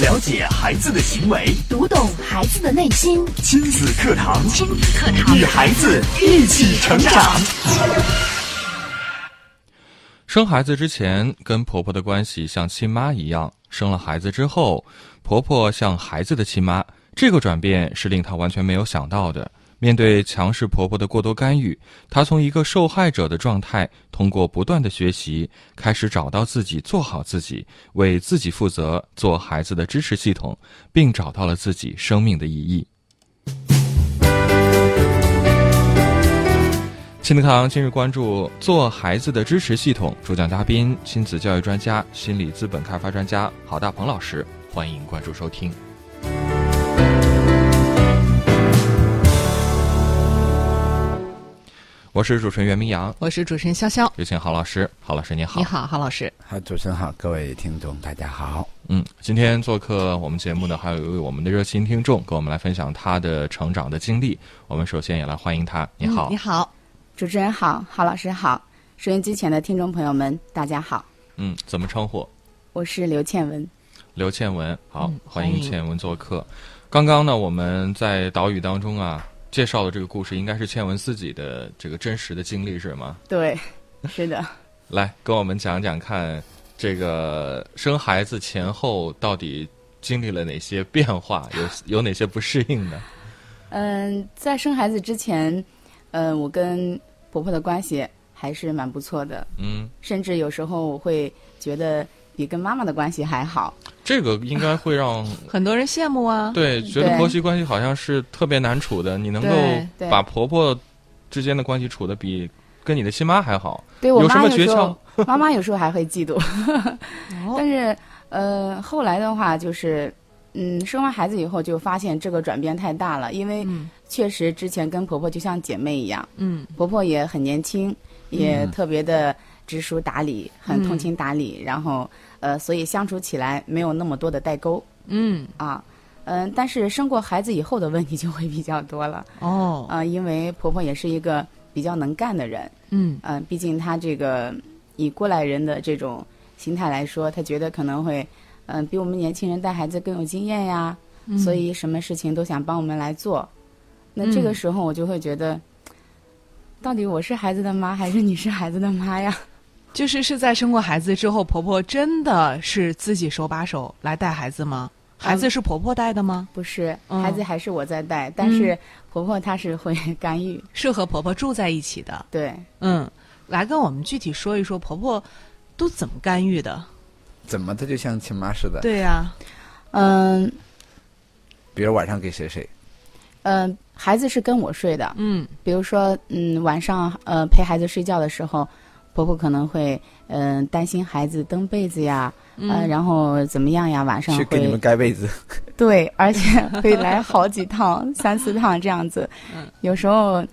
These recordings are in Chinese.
了解孩子的行为，读懂孩子的内心。亲子课堂，亲子课堂，与孩子一起成长。生孩子之前跟婆婆的关系像亲妈一样，生了孩子之后，婆婆像孩子的亲妈，这个转变是令她完全没有想到的。面对强势婆婆的过多干预，她从一个受害者的状态，通过不断的学习，开始找到自己，做好自己，为自己负责，做孩子的支持系统，并找到了自己生命的意义。亲子课堂今日关注做孩子的支持系统，主讲嘉宾亲子教育专家、心理资本开发专家郝大鹏老师，欢迎关注收听。我是主持人袁明阳，我是主持人潇潇，有请郝老师。郝老师你好，你好，郝老师。好，主持人好，各位听众大家好。嗯，今天做客我们节目的还有一位我们的热心听众，跟我们来分享他的成长的经历。我们首先也来欢迎他。你好，你好。主持人好，郝老师好，收音机前的听众朋友们，大家好。嗯，怎么称呼？我是刘倩文。刘倩文，好，欢迎倩文做客。刚刚呢，我们在岛屿当中啊，介绍的这个故事，应该是倩文自己的这个真实的经历，是吗？对，是的。来，跟我们讲讲看，这个生孩子前后到底经历了哪些变化，有有哪些不适应呢？嗯，在生孩子之前。嗯，我跟婆婆的关系还是蛮不错的。嗯，甚至有时候我会觉得比跟妈妈的关系还好。这个应该会让 很多人羡慕啊。对，觉得婆媳关系好像是特别难处的。你能够把婆婆之间的关系处的比跟你的亲妈还好，对我什么诀窍？妈妈有时候还会嫉妒。但是呃，后来的话就是。嗯，生完孩子以后就发现这个转变太大了，因为确实之前跟婆婆就像姐妹一样，嗯，婆婆也很年轻，也特别的知书达理，很通情达理，然后呃，所以相处起来没有那么多的代沟，嗯啊，嗯，但是生过孩子以后的问题就会比较多了，哦，啊，因为婆婆也是一个比较能干的人，嗯嗯，毕竟她这个以过来人的这种心态来说，她觉得可能会。嗯，比我们年轻人带孩子更有经验呀，所以什么事情都想帮我们来做。那这个时候我就会觉得，到底我是孩子的妈还是你是孩子的妈呀？就是是在生过孩子之后，婆婆真的是自己手把手来带孩子吗？孩子是婆婆带的吗？不是，孩子还是我在带，但是婆婆她是会 干预，是和婆婆住在一起的。对，嗯，来跟我们具体说一说婆婆都怎么干预的。怎么她就像亲妈似的？对呀，嗯，比如晚上给谁睡？嗯，孩子是跟我睡的。嗯，比如说，嗯，晚上呃陪孩子睡觉的时候，婆婆可能会嗯担心孩子蹬被子呀，嗯，然后怎么样呀？晚上去给你们盖被子。对，而且 会来好几趟、三四趟这样子。嗯，有时候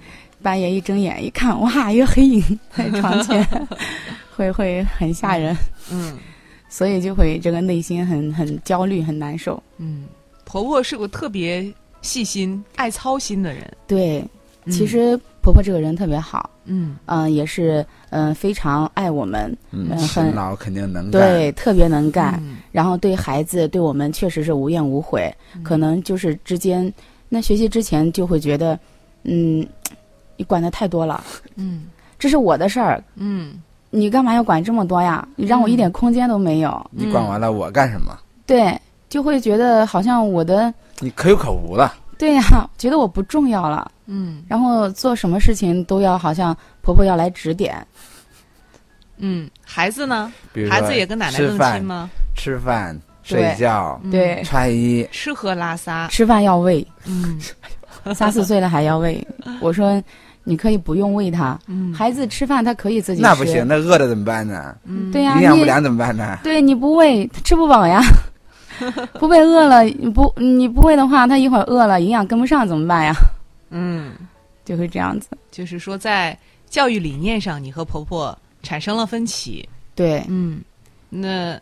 半夜一睁眼一看，哇，一个黑影 在床前，会会很吓人。嗯。所以就会这个内心很很焦虑很难受。嗯，婆婆是个特别细心、爱操心的人。对，其实婆婆这个人特别好。嗯嗯，也是嗯非常爱我们。嗯，很老肯定能干。对，特别能干。然后对孩子对我们确实是无怨无悔。可能就是之间，那学习之前就会觉得，嗯，你管的太多了。嗯，这是我的事儿。嗯。你干嘛要管这么多呀？你让我一点空间都没有。你管完了我干什么？对，就会觉得好像我的你可有可无了。对呀，觉得我不重要了。嗯，然后做什么事情都要好像婆婆要来指点。嗯，孩子呢？孩子也跟奶奶更亲吗？吃饭、睡觉、对穿衣、吃喝拉撒。吃饭要喂。嗯，三四岁了还要喂。我说。你可以不用喂他，孩子吃饭他可以自己吃。那不行，那饿了怎么办呢？对呀，营养不良怎么办呢？对，你不喂他吃不饱呀，不被饿了，不你不喂的话，他一会儿饿了，营养跟不上怎么办呀？嗯，就会这样子。就是说，在教育理念上，你和婆婆产生了分歧。对，嗯，那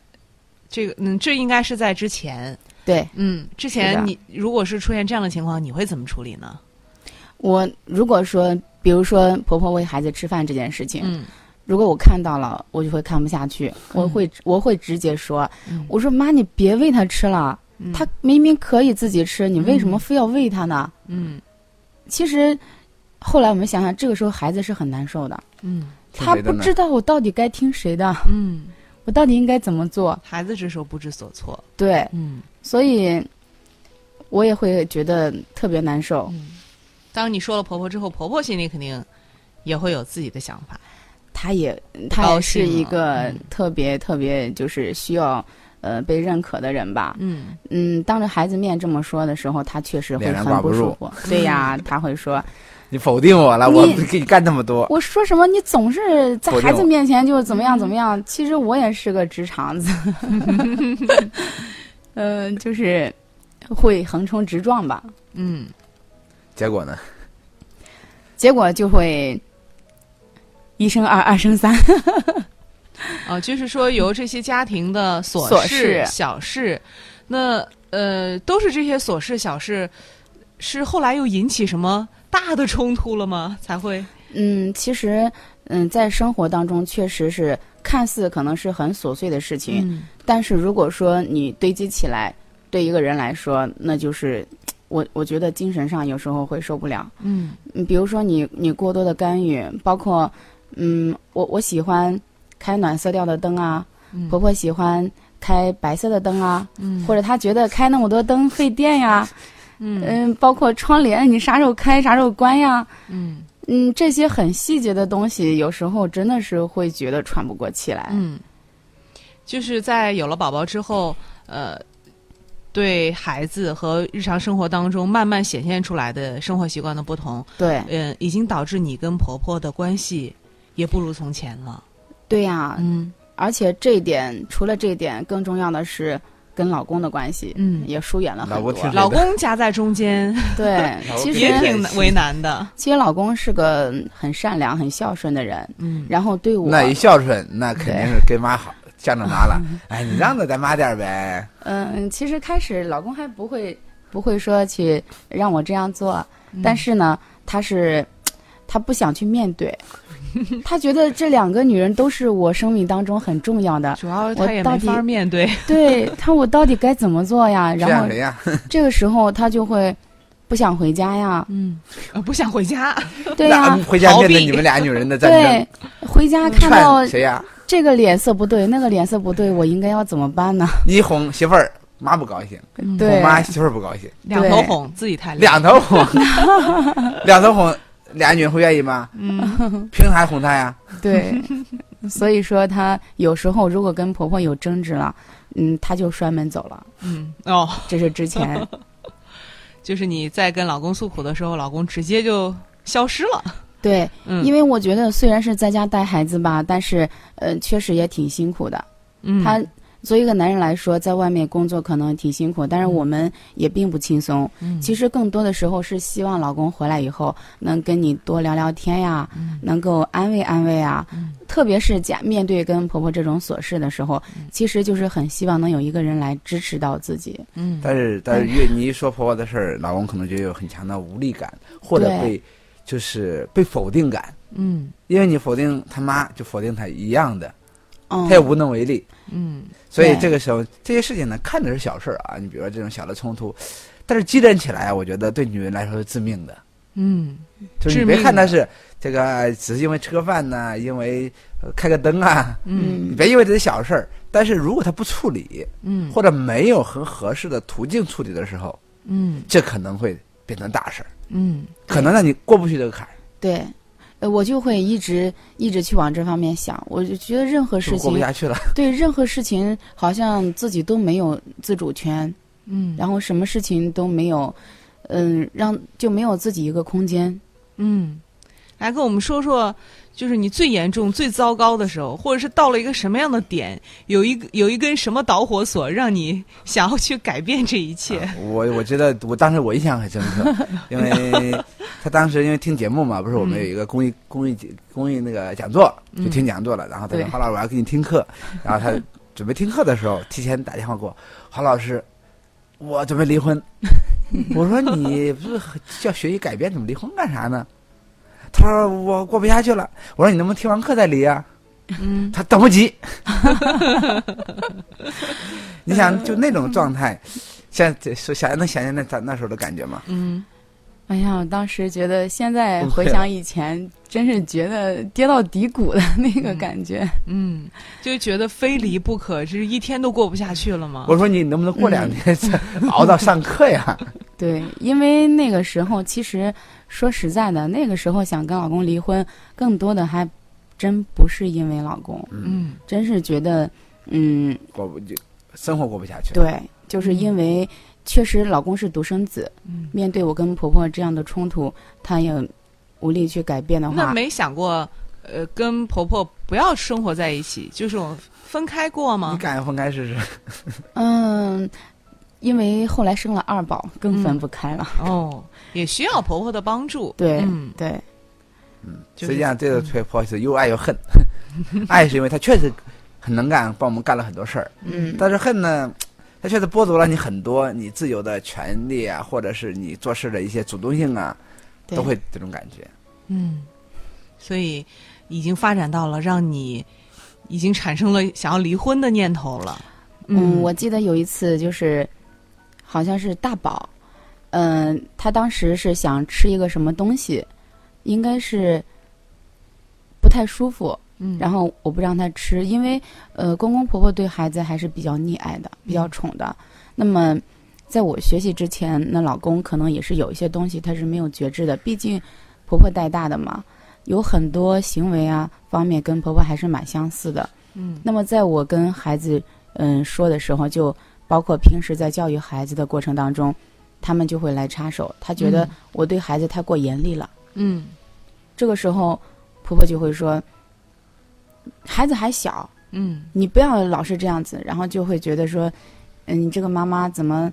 这个嗯，这应该是在之前。对，嗯，之前你如果是出现这样的情况，你会怎么处理呢？我如果说。比如说，婆婆喂孩子吃饭这件事情，嗯，如果我看到了，我就会看不下去，我会我会直接说，我说妈，你别喂他吃了，嗯他明明可以自己吃，你为什么非要喂他呢？嗯其实后来我们想想，这个时候孩子是很难受的，嗯。他不知道我到底该听谁的，嗯，我到底应该怎么做。孩子这时候不知所措。对，嗯。所以我也会觉得特别难受。嗯，当你说了婆婆之后，婆婆心里肯定也会有自己的想法。她也她也是一个嗯。特别特别就是需要呃被认可的人吧。嗯嗯，当着孩子面这么说的时候，他确实会很不舒服。对呀，他会说你否定我了，我不给你干那么多。我说什么，你总是在孩子面前就怎么样怎么样。其实我也是个直肠子，嗯、就是会横冲直撞吧。嗯结果呢？结果就会一生二，二生三。哦，就是说由这些家庭的琐琐事、小事，那呃都是这些琐事小事，是后来又引起什么大的冲突了吗？才会嗯，其实嗯，在生活当中确实是看似可能是很琐碎的事情，嗯但是如果说你堆积起来，对一个人来说，那就是我我觉得精神上有时候会受不了。嗯嗯，比如说你你过多的干预，包括嗯，我我喜欢开暖色调的灯啊，嗯婆婆喜欢开白色的灯啊，嗯或者她觉得开那么多灯费电呀，嗯嗯，包括窗帘你啥时候开啥时候关呀，嗯嗯，这些很细节的东西，有时候真的是会觉得喘不过气来。嗯，就是在有了宝宝之后，呃。对孩子和日常生活当中慢慢显现出来的生活习惯的不同，对嗯、已经导致你跟婆婆的关系也不如从前了。对呀，嗯。而且这一点，除了这一点，更重要的是跟老公的关系，嗯。也疏远了很多。老公挺。老公夹在中间，对，其实也挺为难的。其实老公是个很善良、很孝顺的人，嗯，然后对我，那一孝顺，那肯定是跟妈好，向着妈了。哎，你让着咱妈点儿呗。嗯，其实开始老公还不会不会说去让我这样做，嗯。但是呢，他是他不想去面对，他觉得这两个女人都是我生命当中很重要的。主要我他也没到底法面对。对他，我到底该怎么做呀？然后样谁呀？这个时候他就会不想回家呀，嗯，呃不想回家。对呀、那回家逃避面对你们俩女人的战对，，回家看到谁呀？这个脸色不对，那个脸色不对，我应该要怎么办呢？你哄媳妇儿，妈不高兴；对哄妈媳妇儿不高兴，两头哄，自己太累。两头哄，两头哄，俩女人会愿意吗？嗯凭啥哄她呀？对，所以说她有时候如果跟婆婆有争执了，嗯，她就摔门走了。嗯哦，这是之前，就是你在跟老公诉苦的时候，老公直接就消失了。对，嗯，因为我觉得虽然是在家带孩子吧，但是呃，确实也挺辛苦的。嗯他作为一个男人来说，在外面工作可能挺辛苦，但是我们也并不轻松。嗯。其实更多的时候是希望老公回来以后能跟你多聊聊天呀，嗯。能够安慰安慰啊。嗯。特别是家面对跟婆婆这种琐事的时候，嗯。其实就是很希望能有一个人来支持到自己。嗯。但是但是越你一说婆婆的事儿，老公可能就有很强的无力感，或者对。被就是被否定感，嗯。因为你否定他妈，就否定他一样的，嗯，他也无能为力。嗯所以这个时候，这些事情呢，看着是小事儿啊，你比如说这种小的冲突，但是积攒起来啊，我觉得对女人来说是致命的。嗯就是你别看他是这个，只是因为吃个饭呐、因为、呃开个灯啊，嗯你别因为这些小事儿。但是如果他不处理，嗯或者没有很合适的途径处理的时候，嗯这可能会变成大事儿，嗯可能让你过不去这个坎儿，对。呃，我就会一直一直去往这方面想，我就觉得任何事情，下去了。对任何事情好像自己都没有自主权，嗯，然后什么事情都没有，嗯，让就没有自己一个空间。嗯，来跟我们说说，就是你最严重、最糟糕的时候，或者是到了一个什么样的点，有一个有一根什么导火索，让你想要去改变这一切。啊我我觉得我当时我印象很深刻，因为 他当时因为听节目嘛，不是我们有一个公益公益公益那个讲座，就听讲座了。然后他说对郝老师我要给你听课，然后他准备听课的时候，提前打电话给我，郝老师，我准备离婚。我说你不是叫学习改变，怎么离婚干啥呢？他说我过不下去了。我说你能不能听完课再离啊？嗯 他等不及。你想，就那种状态，现在说想能想象那咱那时候的感觉吗？嗯，哎呀，我当时觉得，现在回想以前，真是觉得跌到底谷的那个感觉。嗯，就觉得非离不可，这是一天都过不下去了吗？我说你能不能过两天再熬到上课呀？对，因为那个时候，其实说实在的，那个时候想跟老公离婚，更多的还真不是因为老公，嗯真是觉得，嗯，过不就生活过不下去。，对，就是因为确实老公是独生子，嗯，面对我跟婆婆这样的冲突，他也无力去改变的话，那没想过，呃，跟婆婆不要生活在一起，就是我分开过吗你？敢分开试试？嗯，因为后来生了二宝，更分嗯不开了。哦，也需要婆婆的帮助。对、嗯，对，就是实际上这个婆婆是又爱又恨，爱是因为她确实很能干，帮我们干了很多事儿，嗯，但是恨呢，她确实剥夺了你很多你自由的权利啊，或者是你做事的一些主动性啊，都会这种感觉。嗯，所以已经发展到了让你已经产生了想要离婚的念头了。嗯，我记得有一次就是，好像是大宝，嗯、他当时是想吃一个什么东西，应该是不太舒服，嗯，然后我不让他吃，因为呃公公婆婆对孩子还是比较溺爱的，比较宠的。那么在我学习之前，那老公可能也是有一些东西他是没有觉知的，毕竟婆婆带大的嘛，有很多行为啊方面跟婆婆还是蛮相似的。嗯那么在我跟孩子嗯说的时候，就包括平时在教育孩子的过程当中，他们就会来插手，他觉得我对孩子太过严厉了。嗯这个时候，婆婆就会说，孩子还小，嗯。你不要老是这样子，然后就会觉得说，嗯，你这个妈妈怎么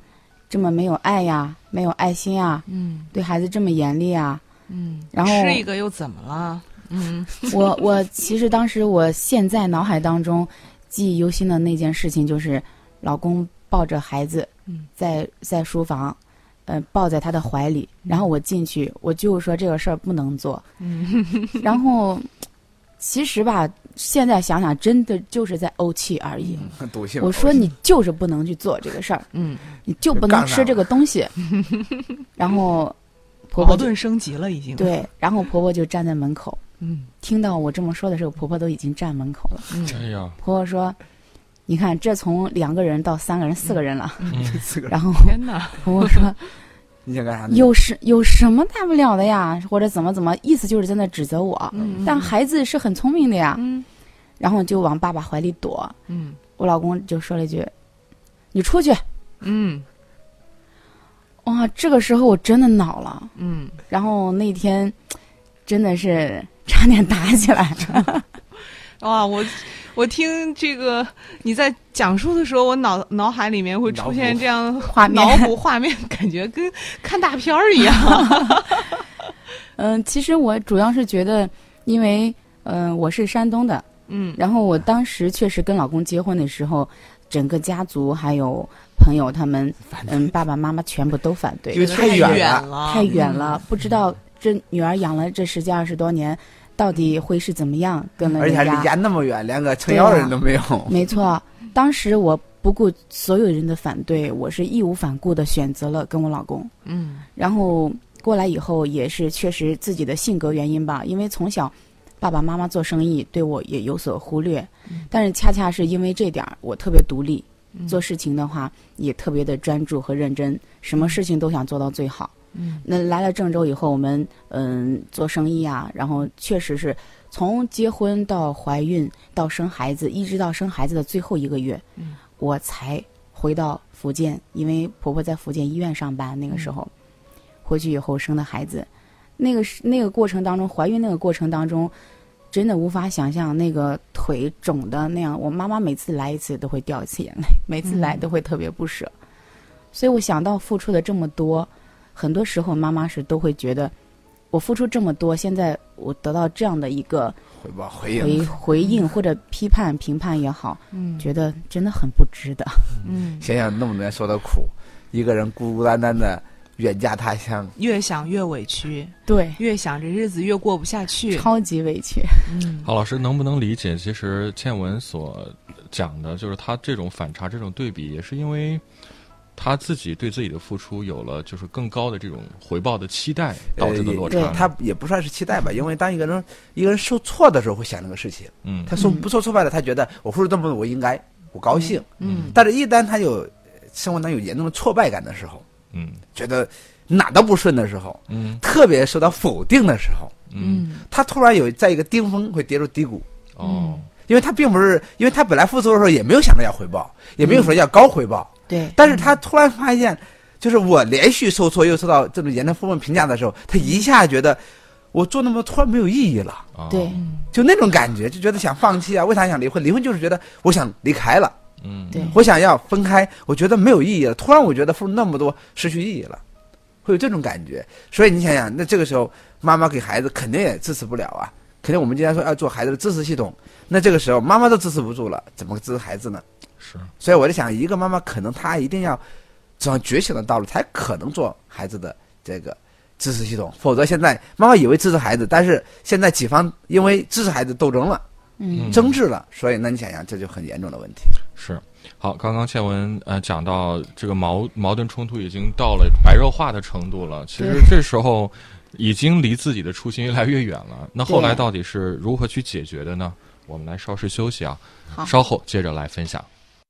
这么没有爱呀，没有爱心啊，嗯。对孩子这么严厉啊？嗯，然后吃一个又怎么了？嗯。我我其实当时我现在脑海当中记忆犹新的那件事情就是，老公抱着孩子嗯。在在书房，呃，抱在他的怀里，然后我进去，我就说这个事儿不能做，嗯。然后其实吧，现在想想真的就是在怄气而已。赌性。我说你就是不能去做这个事儿，嗯，你就不能吃这个东西。然后婆婆就矛盾升级了已经。，对，然后婆婆就站在门口，嗯听到我这么说的时候，婆婆都已经站门口了。嗯哎呀，婆婆说：“你看，这从两个人到三个人、四个人了。这四个人，然后天哪，婆婆说你想干啥呢？有什有什么大不了的呀？或者怎么怎么，意思就是在那指责我。嗯但孩子是很聪明的呀。嗯然后就往爸爸怀里躲。嗯我老公就说了一句：“你出去。嗯”哇，这个时候我真的恼了。嗯，然后那天真的是差点打起来了。哇，我我听这个你在讲述的时候，我脑脑海里面会出现这样画面脑补画面，感觉跟看大片儿一样。嗯，其实我主要是觉得，因为嗯、呃我是山东的，嗯然后我当时确实跟老公结婚的时候，整个家族还有朋友他们，嗯，爸爸妈妈全部都反对，因为太太远了，太远了，不知道这女儿养了这十几二十多年，到底会是怎么样跟了而且还离家。家那么远，连个撑腰的人都没有。没错，当时我不顾所有人的反对，我是义无反顾的选择了跟我老公。嗯然后过来以后，也是确实自己的性格原因吧，因为从小爸爸妈妈做生意，对我也有所忽略。但是恰恰是因为这点儿，我特别独立，做事情的话也特别的专注和认真，什么事情都想做到最好。嗯那来了郑州以后，我们嗯做生意啊，然后确实是从结婚到怀孕到生孩子，一直到生孩子的最后一个月，嗯我才回到福建，因为婆婆在福建医院上班，那个时候、回去以后生的孩子，那个是那个过程当中，怀孕那个过程当中。真的无法想象那个腿肿的那样，我妈妈每次来一次都会掉一次眼泪，每次来都会特别不舍。所以我想到付出的这么多，很多时候妈妈是都会觉得，我付出这么多，现在我得到这样的一个回报回回应，回应或者批判评判也好，嗯觉得真的很不值得。嗯，想想那么多年受的苦，一个人孤孤单单的远嫁他乡，越想越委屈，对，越想这日子越过不下去。超级委屈。嗯郝老师能不能理解？其实倩文所讲的，就是他这种反差、这种对比，也是因为他自己对自己的付出有了就是更高的这种回报的期待，导致的落差。呃。他也不算是期待吧，因为当一个人一个人受挫的时候会想这个事情，嗯。他受不受挫败了，他觉得我付出这么多，我应该我高兴，嗯但是一旦他有生活当中有严重的挫败感的时候，嗯。觉得哪都不顺的时候，嗯。特别受到否定的时候，嗯。他突然有在一个顶峰会跌入低谷，哦。因为他并不是，因为他本来付出的时候也没有想着要回报，也没有说要高回报，对，但是他突然发现，就是我连续受挫又受到这种严重负面评价的时候，他一下觉得我做那么多突然没有意义了，哦对，就那种感觉，就觉得想放弃啊。为啥想离婚？离婚就是觉得我想离开了，嗯对我想要分开，我觉得没有意义了。突然我觉得付出那么多失去意义了，会有这种感觉。所以你想想，那这个时候妈妈给孩子肯定也支持不了啊，肯定我们经常说要做孩子的支持系统，那这个时候妈妈都支持不住了，怎么支持孩子呢？是所以我就想，一个妈妈可能她一定要走上觉醒的道路，才可能做孩子的这个支持系统。否则，现在妈妈以为支持孩子，但是现在几方因为支持孩子斗争了、嗯争执了，所以那你想想，这就很严重的问题。是。好，刚刚倩文呃讲到这个矛矛盾冲突已经到了白热化的程度了，其实这时候已经离自己的初心越来越远了。那后来到底是如何去解决的呢？我们来稍事休息啊，稍后接着来分享。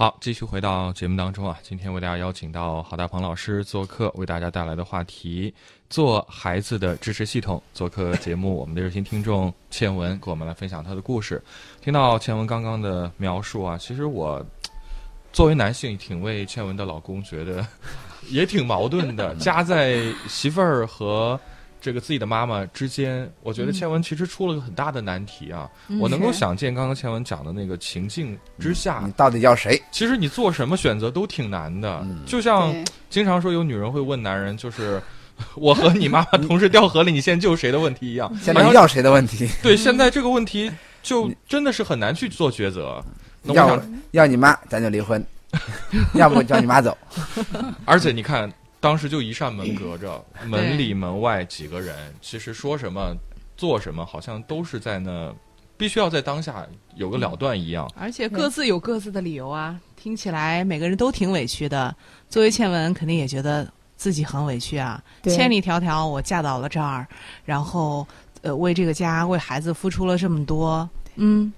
好，继续回到节目当中啊，今天为大家邀请到郝大鹏老师做客，为大家带来的话题“做孩子的支持系统”。做客节目，我们的热心听众倩文给我们来分享她的故事。听到倩文刚刚的描述啊，其实我作为男性，挺为倩文的老公觉得也挺矛盾的，夹在媳妇儿和这个自己的妈妈之间，我觉得倩文其实出了个很大的难题啊。我能够想见刚刚倩文讲的那个情境之下，你到底要谁？其实你做什么选择都挺难的，嗯就像经常说有女人会问男人，就是 我和你妈妈同时掉河里，你先救谁的问题一样。现在要谁的问题？对现在这个问题就真的是很难去做抉择。要，要你妈，咱就离婚；要不叫你妈走。而且你看，当时就一扇门隔着，门里门外几个人，其实说什么做什么，好像都是在那，必须要在当下有个了断一样。而且各自有各自的理由啊，听起来每个人都挺委屈的。作为倩文，肯定也觉得自己很委屈啊，千里迢迢我嫁到了这儿，然后呃为这个家为孩子付出了这么多，嗯，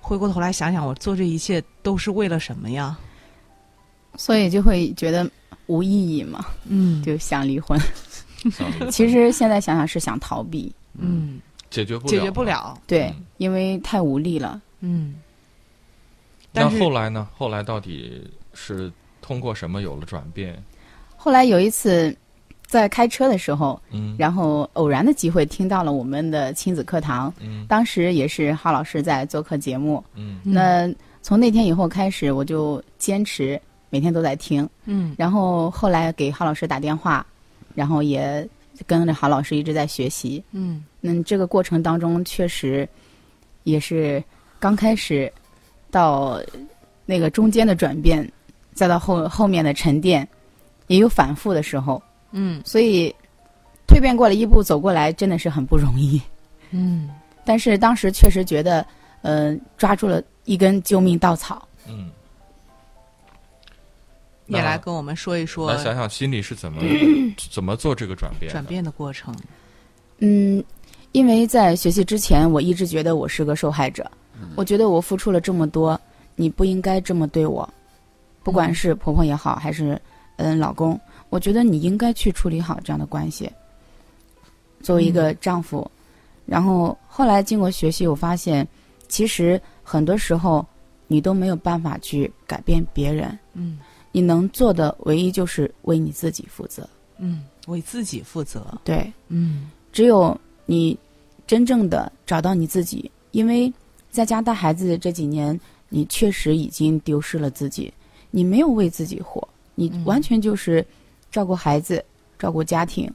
回过头来想想，我做这一切都是为了什么呀？所以就会觉得无意义嘛，嗯就想离婚。其实现在想想是想逃避，嗯，解决不了，解决不。了，对嗯，因为太无力了。嗯。那但后来呢？后来到底是通过什么有了转变？后来有一次在开车的时候，嗯，然后偶然的机会听到了我们的亲子课堂，嗯当时也是哈老师在做客节目。嗯嗯那从那天以后开始，我就坚持每天都在听。嗯然后后来给郝老师打电话，然后也跟着郝老师一直在学习。嗯嗯，这个过程当中确实也是刚开始到那个中间的转变，再到后后面的沉淀，也有反复的时候，嗯所以蜕变过了一步走过来，真的是很不容易。嗯但是当时确实觉得，呃，抓住了一根救命稻草。嗯，也来跟我们说一说来想想心里是怎么 怎么做这个转变？转变的过程。嗯，因为在学习之前，我一直觉得我是个受害者。我觉得我付出了这么多，你不应该这么对我，不管是婆婆也好，还是嗯老公，我觉得你应该去处理好这样的关系。作为一个丈夫，然后后来经过学习，我发现其实很多时候你都没有办法去改变别人，嗯你能做的唯一就是为你自己负责。嗯为自己负责。对，嗯只有你真正的找到你自己，因为在家带孩子这几年，你确实已经丢失了自己，你没有为自己活，你嗯完全就是照顾孩子、照顾家庭，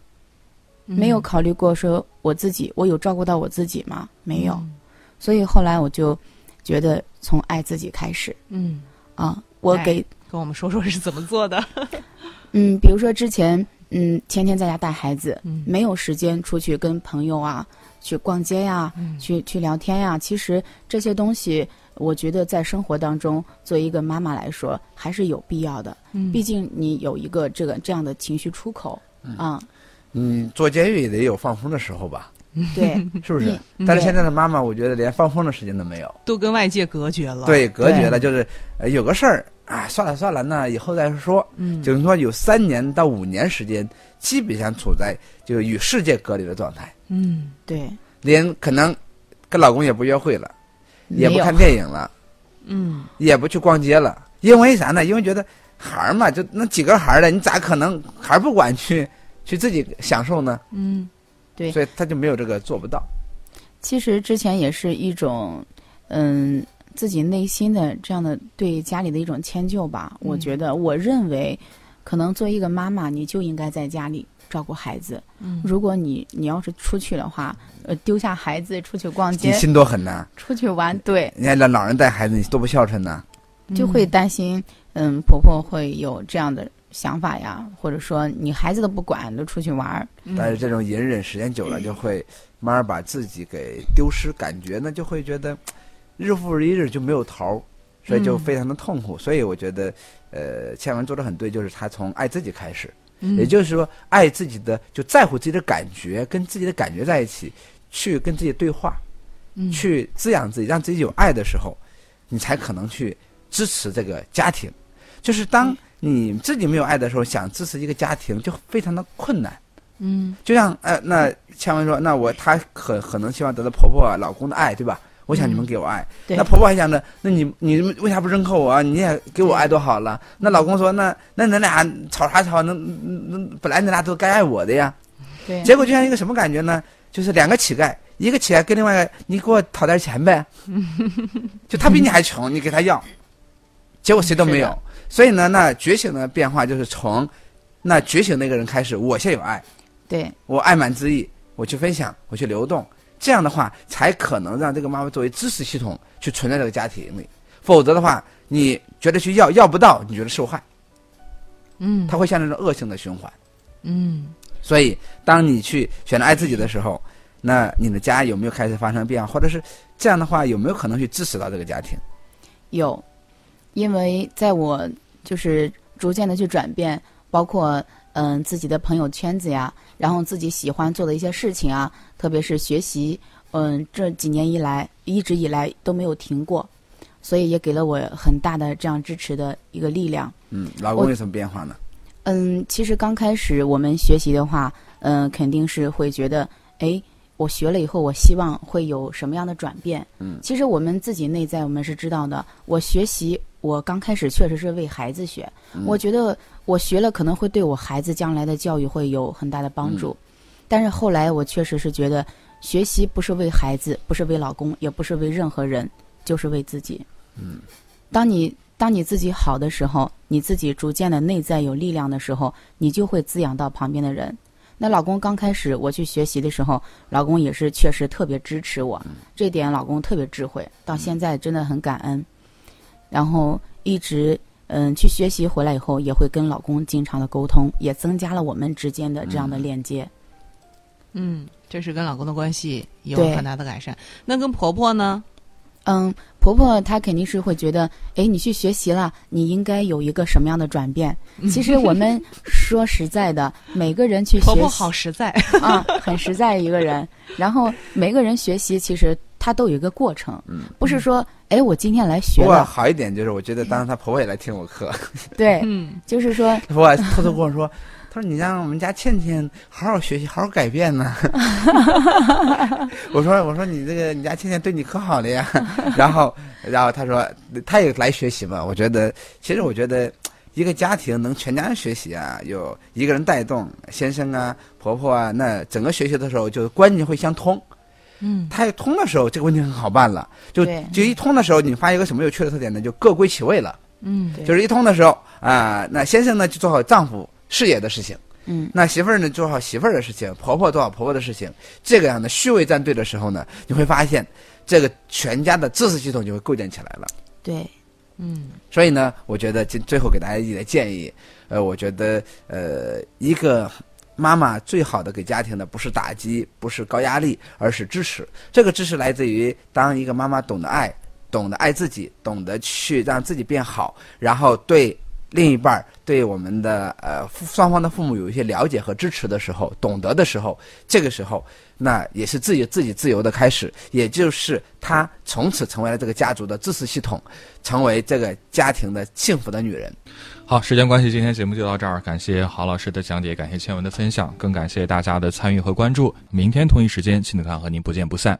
嗯没有考虑过说我自己，我有照顾到我自己吗？没有。嗯所以后来我就觉得从爱自己开始嗯，啊，我爱给跟我们说说是怎么做的。嗯，比如说之前嗯天天在家带孩子，嗯没有时间出去跟朋友啊去逛街呀、嗯去去聊天呀、其实这些东西，我觉得在生活当中，作为一个妈妈来说，还是有必要的。嗯毕竟你有一个这个这样的情绪出口啊、嗯，坐监狱也得有放风的时候吧？对，是不是？嗯但是现在的妈妈，我觉得连放风的时间都没有，都跟外界隔绝了。，对，隔绝了，就是呃有个事儿啊，算了算了，那以后再说。嗯，就是说有三年到五年时间，基本上处在就与世界隔离的状态，嗯对，连可能跟老公也不约会了，也不看电影了，嗯也不去逛街了，因为啥呢？因为觉得孩儿嘛，就那几个孩儿的，你咋可能孩儿不管去去自己享受呢？嗯对所以他就没有这个做不到。其实之前也是一种，嗯，自己内心的这样的对家里的一种迁就吧。我觉得，我认为，可能作为一个妈妈，你就应该在家里照顾孩子。嗯如果你你要是出去的话，呃，丢下孩子出去逛街你、心多狠呐！出去玩，对，你看老老人带孩子，你多不孝顺呐！就会担心，嗯，婆婆会有这样的想法呀，或者说你孩子都不管，都出去玩儿。嗯但是这种隐忍时间久了，就会慢慢把自己给丢失，感觉呢就会觉得日复一日就没有头儿，所以就嗯非常的痛苦。所以我觉得，呃，倩文做的很对，就是他从爱自己开始，嗯也就是说，爱自己的就在乎自己的感觉，跟自己的感觉在一起，去跟自己对话，嗯去滋养自己，让自己有爱的时候，你才可能去支持这个家庭。就是当你自己没有爱的时候，想支持一个家庭就非常的困难。嗯就像呃，那倩文说，那我她可可能希望得到婆婆、啊、老公的爱，对吧？我想你们给我爱，对那婆婆还想着，那你你为啥不认可我啊？你也给我爱多好了。那老公说，那那恁俩吵啥吵？那那那本来你俩都该爱我的呀。对，结果就像一个什么感觉呢？就是两个乞丐，一个乞丐跟另外一个，你给我讨点钱呗。就他比你还穷，你给他要，结果谁都没有。所以呢，那觉醒的变化就是从那觉醒那个人开始，我先有爱。对，我爱满之意，我去分享，我去流动，这样的话才可能让这个妈妈作为支持系统去存在这个家庭里。否则的话，你觉得去要要不到，你觉得受害，嗯它会像那种恶性的循环。嗯所以，当你去选择爱自己的时候，那你的家有没有开始发生变化，或者是这样的话，有没有可能去支持到这个家庭？有，因为在我就是逐渐的去转变，包括嗯自己的朋友圈子呀，然后自己喜欢做的一些事情啊，特别是学习，嗯这几年以来一直以来都没有停过，所以也给了我很大的这样支持的一个力量。嗯，老公有什么变化呢？嗯，其实刚开始我们学习的话，嗯，肯定是会觉得，哎，我学了以后，我希望会有什么样的转变？嗯其实我们自己内在我们是知道的。我学习，我刚开始确实是为孩子学，嗯我觉得我学了可能会对我孩子将来的教育会有很大的帮助。嗯但是后来我确实是觉得，学习不是为孩子，不是为老公，也不是为任何人，就是为自己。嗯，当你当你自己好的时候，你自己逐渐的内在有力量的时候，你就会滋养到旁边的人。那老公刚开始我去学习的时候，老公也是确实特别支持我，这点老公特别智慧，到现在真的很感恩。然后一直嗯去学习回来以后，也会跟老公经常的沟通，也增加了我们之间的这样的链接。嗯，这是跟老公的关系有很大的改善。那跟婆婆呢？嗯，婆婆她肯定是会觉得，哎，你去学习了，你应该有一个什么样的转变？其实我们说实在的，每个人去学习 婆婆好实在。啊，很实在一个人。然后每个人学习，其实他都有一个过程，不是说，哎，我今天来学不过，好一点就是，我觉得当时她婆婆也来听我课，对，嗯就是说，婆婆偷偷跟我说，她说你让我们家倩倩好好学习，好好改变呢。我说我说你这个你家倩倩对你可好了呀。然后然后他说他也来学习嘛。我觉得其实我觉得一个家庭能全家人学习啊，有一个人带动，先生啊、婆婆啊，那整个学习的时候就观念会相通。嗯，它一通的时候，这个问题很好办了。就对就一通的时候，你发现一个什么有趣的特点呢？就各归其位了。嗯就是一通的时候啊、那先生呢就做好丈夫事业的事情，嗯，那媳妇儿呢做好媳妇儿的事情，婆婆做好婆婆的事情，这个样的序位站队的时候呢，你会发现这个全家的知识系统就会构建起来了。对，嗯所以呢，我觉得今最后给大家一点建议，呃，我觉得呃，一个妈妈最好的给家庭的不是打击，不是高压力，而是支持。这个支持来自于当一个妈妈懂得爱，懂得爱自己，懂得去让自己变好，然后对另一半、对我们的呃双方的父母有一些了解和支持的时候，懂得的时候，这个时候，那也是自己自己自由的开始，也就是她从此成为了这个家族的支持系统，成为这个家庭的幸福的女人。好，时间关系，今天节目就到这儿。感谢郝老师的讲解，感谢倩文的分享，更感谢大家的参与和关注。明天同一时间，亲子课堂和您不见不散。